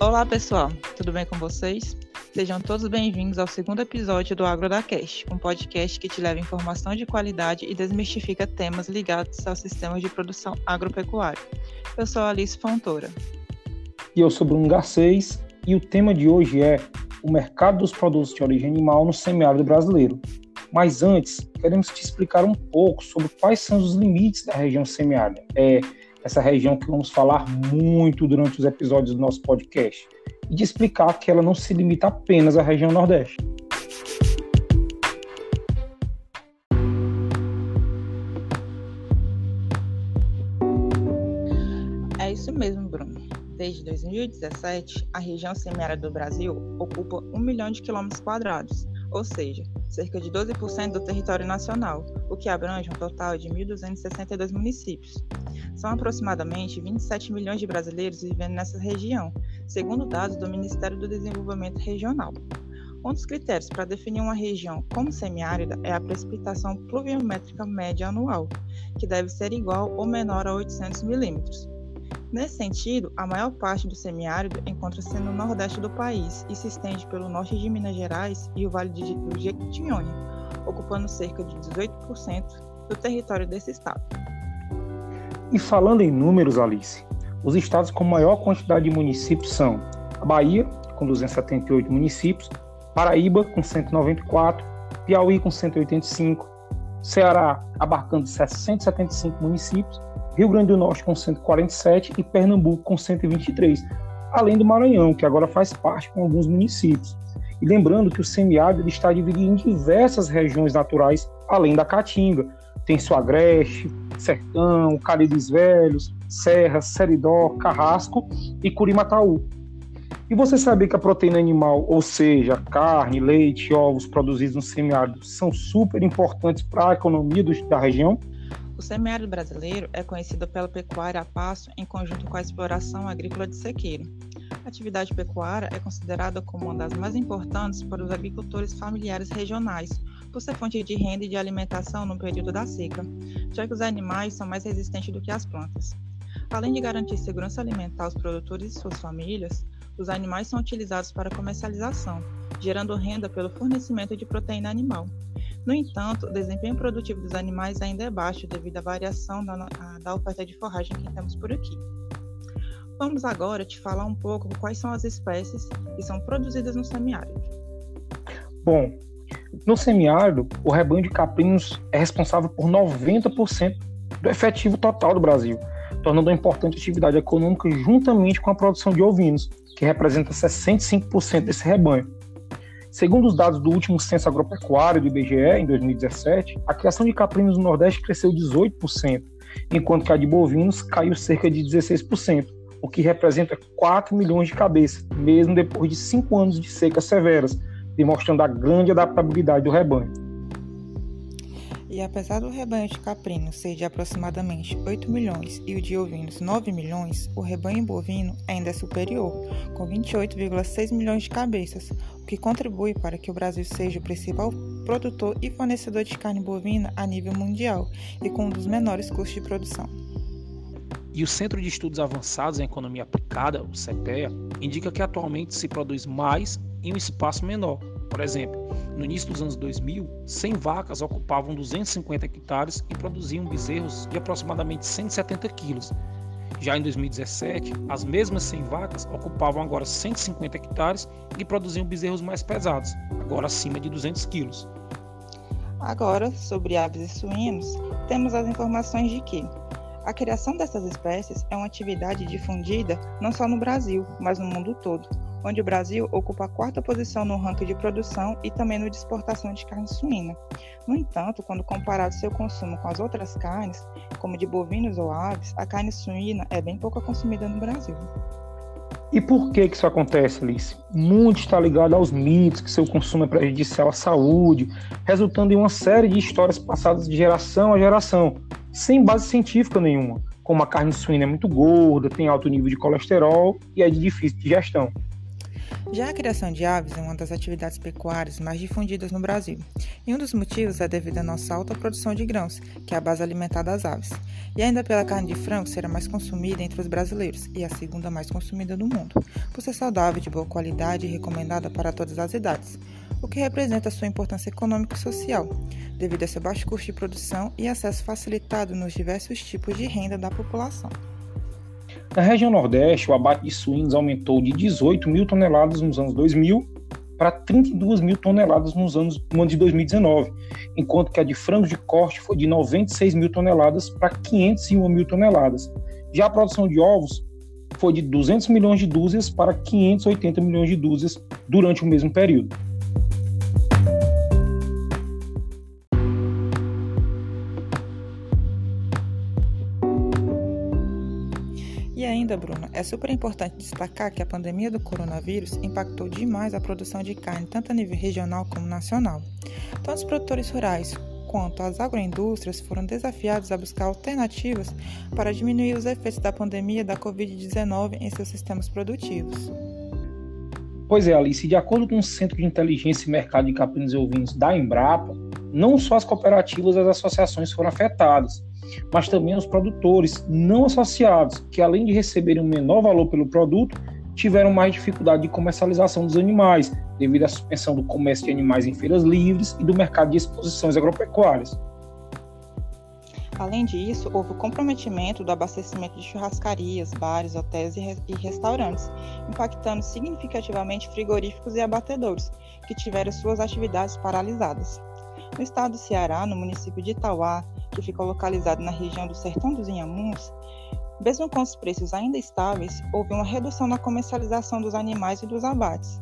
Olá, pessoal, tudo bem com vocês? Sejam todos bem-vindos ao segundo episódio do AgroDaCast, um podcast que te leva informação de qualidade e desmistifica temas ligados ao sistema de produção agropecuário. Eu sou Alice Fontoura. E eu sou Bruno Garcês, e o tema de hoje é o mercado dos produtos de origem animal no semiárido brasileiro. Mas antes, queremos te explicar um pouco sobre quais são os limites da região semiárida. É essa região que vamos falar muito durante os episódios do nosso podcast. E de explicar que ela não se limita apenas à região Nordeste. É isso mesmo, Bruno. Desde 2017, a região semiárida do Brasil ocupa 1 milhão de quilômetros quadrados, ou seja, cerca de 12% do território nacional, o que abrange um total de 1.262 municípios. São aproximadamente 27 milhões de brasileiros vivendo nessa região, segundo dados do Ministério do Desenvolvimento Regional. Um dos critérios para definir uma região como semiárida é a precipitação pluviométrica média anual, que deve ser igual ou menor a 800 milímetros. Nesse sentido, a maior parte do semiárido encontra-se no nordeste do país e se estende pelo norte de Minas Gerais e o Vale do Jequitinhonha, ocupando cerca de 18% do território desse estado. E falando em números, Alice, os estados com maior quantidade de municípios são a Bahia, com 278 municípios, Paraíba, com 194, Piauí, com 185, Ceará, abarcando 675 municípios, Rio Grande do Norte com 147 e Pernambuco com 123, além do Maranhão, que agora faz parte com alguns municípios. E lembrando que o semiárido está dividido em diversas regiões naturais, além da Caatinga. Tem sua Agreste, Sertão, Caribes Velhos, Serra, Seridó, Carrasco e Curimataú. E você sabia que a proteína animal, ou seja, carne, leite, ovos produzidos no semiárido, são super importantes para a economia da região? O semiárido brasileiro é conhecido pela pecuária a pasto em conjunto com a exploração agrícola de sequeiro. A atividade pecuária é considerada como uma das mais importantes para os agricultores familiares regionais, por ser fonte de renda e de alimentação no período da seca, já que os animais são mais resistentes do que as plantas. Além de garantir segurança alimentar aos produtores e suas famílias, os animais são utilizados para comercialização, gerando renda pelo fornecimento de proteína animal. No entanto, o desempenho produtivo dos animais ainda é baixo devido à variação da, da oferta de forragem que temos por aqui. Vamos agora te falar um pouco quais são as espécies que são produzidas no semiárido. Bom, no semiárido, o rebanho de caprinos é responsável por 90% do efetivo total do Brasil, tornando uma importante atividade econômica juntamente com a produção de ovinos, que representa 65% desse rebanho. Segundo os dados do último censo agropecuário do IBGE, em 2017, a criação de caprinos no Nordeste cresceu 18%, enquanto que a de bovinos caiu cerca de 16%, o que representa 4 milhões de cabeças, mesmo depois de cinco anos de secas severas, demonstrando a grande adaptabilidade do rebanho. E apesar do rebanho de caprinos ser de aproximadamente 8 milhões e o de ovinos 9 milhões, o rebanho bovino ainda é superior, com 28,6 milhões de cabeças, o que contribui para que o Brasil seja o principal produtor e fornecedor de carne bovina a nível mundial e com um dos menores custos de produção. E o Centro de Estudos Avançados em Economia Aplicada, o CEPEA, indica que atualmente se produz mais em um espaço menor. Por exemplo, no início dos anos 2000, 100 vacas ocupavam 250 hectares e produziam bezerros de aproximadamente 170 quilos. Já em 2017, as mesmas 100 vacas ocupavam agora 150 hectares e produziam bezerros mais pesados, agora acima de 200 quilos. Agora, sobre aves e suínos, temos as informações de que a criação dessas espécies é uma atividade difundida não só no Brasil, mas no mundo todo onde o Brasil ocupa a quarta posição no ranking de produção e também no de exportação de carne suína. No entanto, quando comparado seu consumo com as outras carnes, como de bovinos ou aves, a carne suína é bem pouco consumida no Brasil. E por que, que isso acontece, Alice? Muito está ligado aos mitos que seu consumo é prejudicial à saúde, resultando em uma série de histórias passadas de geração a geração, sem base científica nenhuma, como a carne suína é muito gorda, tem alto nível de colesterol e é de difícil digestão. Já a criação de aves é uma das atividades pecuárias mais difundidas no Brasil, e um dos motivos é devido à nossa alta produção de grãos, que é a base alimentar das aves, e ainda pela carne de frango ser a mais consumida entre os brasileiros e a segunda mais consumida do mundo, por ser saudável, de boa qualidade e recomendada para todas as idades, o que representa sua importância econômica e social, devido a seu baixo custo de produção e acesso facilitado nos diversos tipos de renda da população. Na região Nordeste, o abate de suínos aumentou de 18 mil toneladas nos anos 2000 para 32 mil toneladas nos anos, no ano de 2019, enquanto que a de frangos de corte foi de 96 mil toneladas para 501 mil toneladas. Já a produção de ovos foi de 200 milhões de dúzias para 580 milhões de dúzias durante o mesmo período. Ainda, Bruna, é super importante destacar que a pandemia do coronavírus impactou demais a produção de carne, tanto a nível regional como nacional. Tanto os produtores rurais quanto as agroindústrias foram desafiados a buscar alternativas para diminuir os efeitos da pandemia da Covid-19 em seus sistemas produtivos. Pois é, Alice, de acordo com o Centro de Inteligência e Mercado de Caprinos e Ovinos da Embrapa, não só as cooperativas e as associações foram afetadas, mas também os produtores não associados, que além de receberem um menor valor pelo produto, tiveram mais dificuldade de comercialização dos animais, devido à suspensão do comércio de animais em feiras livres e do mercado de exposições agropecuárias. Além disso, houve o comprometimento do abastecimento de churrascarias, bares, hotéis e, e restaurantes, impactando significativamente frigoríficos e abatedouros, que tiveram suas atividades paralisadas. No estado do Ceará, no município de Itauá, que fica localizado na região do Sertão dos Inhamuns, mesmo com os preços ainda estáveis, houve uma redução na comercialização dos animais e dos abates,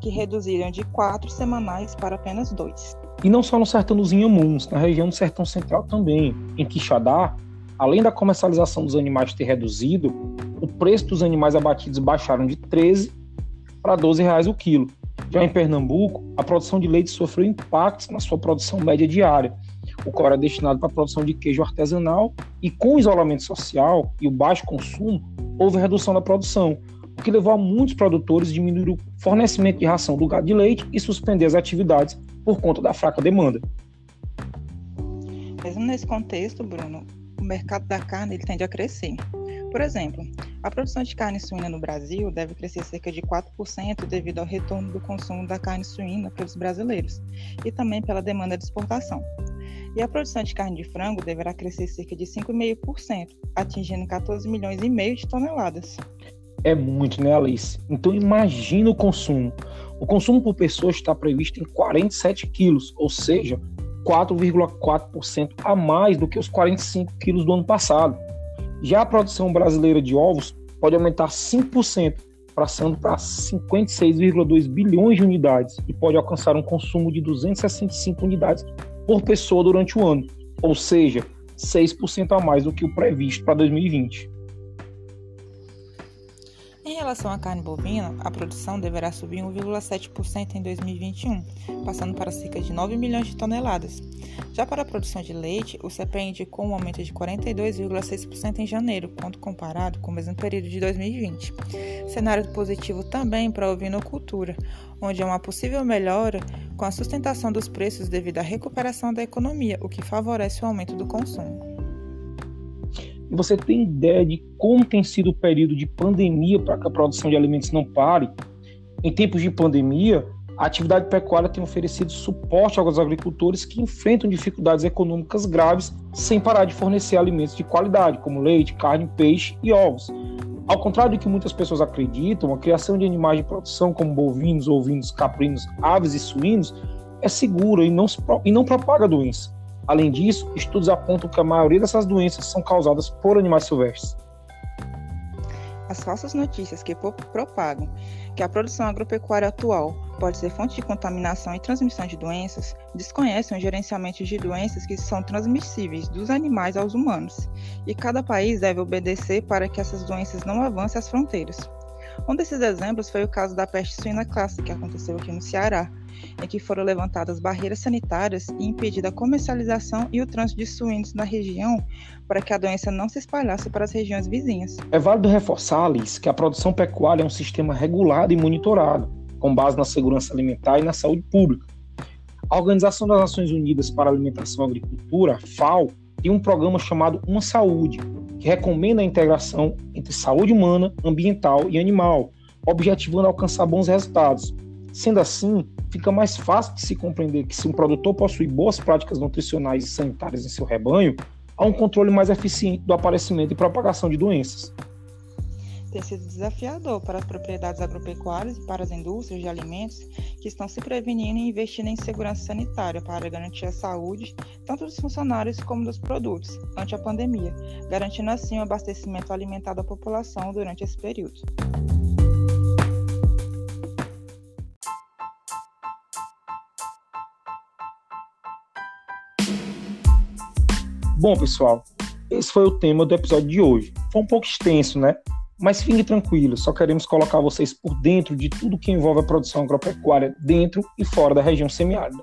que reduziram de quatro semanais para apenas dois. E não só no Sertão dos Inhamuns, na região do Sertão Central também. Em Quixadá, além da comercialização dos animais ter reduzido, o preço dos animais abatidos baixaram de 13 para 12 reais o quilo. Já em Pernambuco, a produção de leite sofreu impactos na sua produção média diária, o qual era destinado para a produção de queijo artesanal, e com o isolamento social e o baixo consumo, houve redução da produção, o que levou a muitos produtores a diminuir o fornecimento de ração do gado de leite e suspender as atividades por conta da fraca demanda. Mesmo nesse contexto, Bruno, o mercado da carne ele tende a crescer. Por exemplo, a produção de carne suína no Brasil deve crescer cerca de 4% devido ao retorno do consumo da carne suína pelos brasileiros e também pela demanda de exportação. E a produção de carne de frango deverá crescer cerca de 5,5%, atingindo 14 milhões e meio de toneladas. É muito, né, Alice? Então imagina o consumo. O consumo por pessoa está previsto em 47 quilos, ou seja, 4,4% a mais do que os 45 quilos do ano passado. Já a produção brasileira de ovos pode aumentar 5%, passando para 56,2 bilhões de unidades e pode alcançar um consumo de 265 unidades por pessoa durante o ano, ou seja, 6% a mais do que o previsto para 2020. Em relação à carne bovina, a produção deverá subir 1,7% em 2021, passando para cerca de 9 milhões de toneladas. Já para a produção de leite, o CPE indicou um aumento de 42,6% em janeiro, quando comparado com o mesmo período de 2020. Cenário positivo também para a ovinocultura, onde há uma possível melhora com a sustentação dos preços devido à recuperação da economia, o que favorece o aumento do consumo. Você tem ideia de como tem sido o período de pandemia para que a produção de alimentos não pare? Em tempos de pandemia, a atividade pecuária tem oferecido suporte aos agricultores que enfrentam dificuldades econômicas graves sem parar de fornecer alimentos de qualidade, como leite, carne, peixe e ovos. Ao contrário do que muitas pessoas acreditam, a criação de animais de produção como bovinos, ovinos, caprinos, aves e suínos é segura e não, e não propaga doença. Além disso, estudos apontam que a maioria dessas doenças são causadas por animais silvestres. As falsas notícias que propagam que a produção agropecuária atual pode ser fonte de contaminação e transmissão de doenças desconhecem o gerenciamento de doenças que são transmissíveis dos animais aos humanos, e cada país deve obedecer para que essas doenças não avancem as fronteiras. Um desses exemplos foi o caso da peste suína clássica que aconteceu aqui no Ceará, em que foram levantadas barreiras sanitárias e impedida a comercialização e o trânsito de suínos na região para que a doença não se espalhasse para as regiões vizinhas. É válido reforçar, Alice, que a produção pecuária é um sistema regulado e monitorado, com base na segurança alimentar e na saúde pública. A Organização das Nações Unidas para a Alimentação e Agricultura, FAO, tem um programa chamado Uma Saúde, que recomenda a integração entre saúde humana, ambiental e animal, objetivando alcançar bons resultados. Sendo assim, fica mais fácil de se compreender que se um produtor possui boas práticas nutricionais e sanitárias em seu rebanho, há um controle mais eficiente do aparecimento e propagação de doenças tem sido desafiador para as propriedades agropecuárias e para as indústrias de alimentos que estão se prevenindo e investindo em segurança sanitária para garantir a saúde tanto dos funcionários como dos produtos ante a pandemia, garantindo assim o abastecimento alimentar da população durante esse período. Bom, pessoal, esse foi o tema do episódio de hoje. Foi um pouco extenso, né? Mas fique tranquilo, só queremos colocar vocês por dentro de tudo que envolve a produção agropecuária dentro e fora da região semiárida.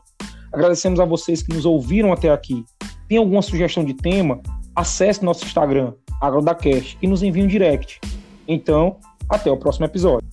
Agradecemos a vocês que nos ouviram até aqui. Tem alguma sugestão de tema? Acesse nosso Instagram, AgrodaCast, e nos envie um direct. Então, até o próximo episódio.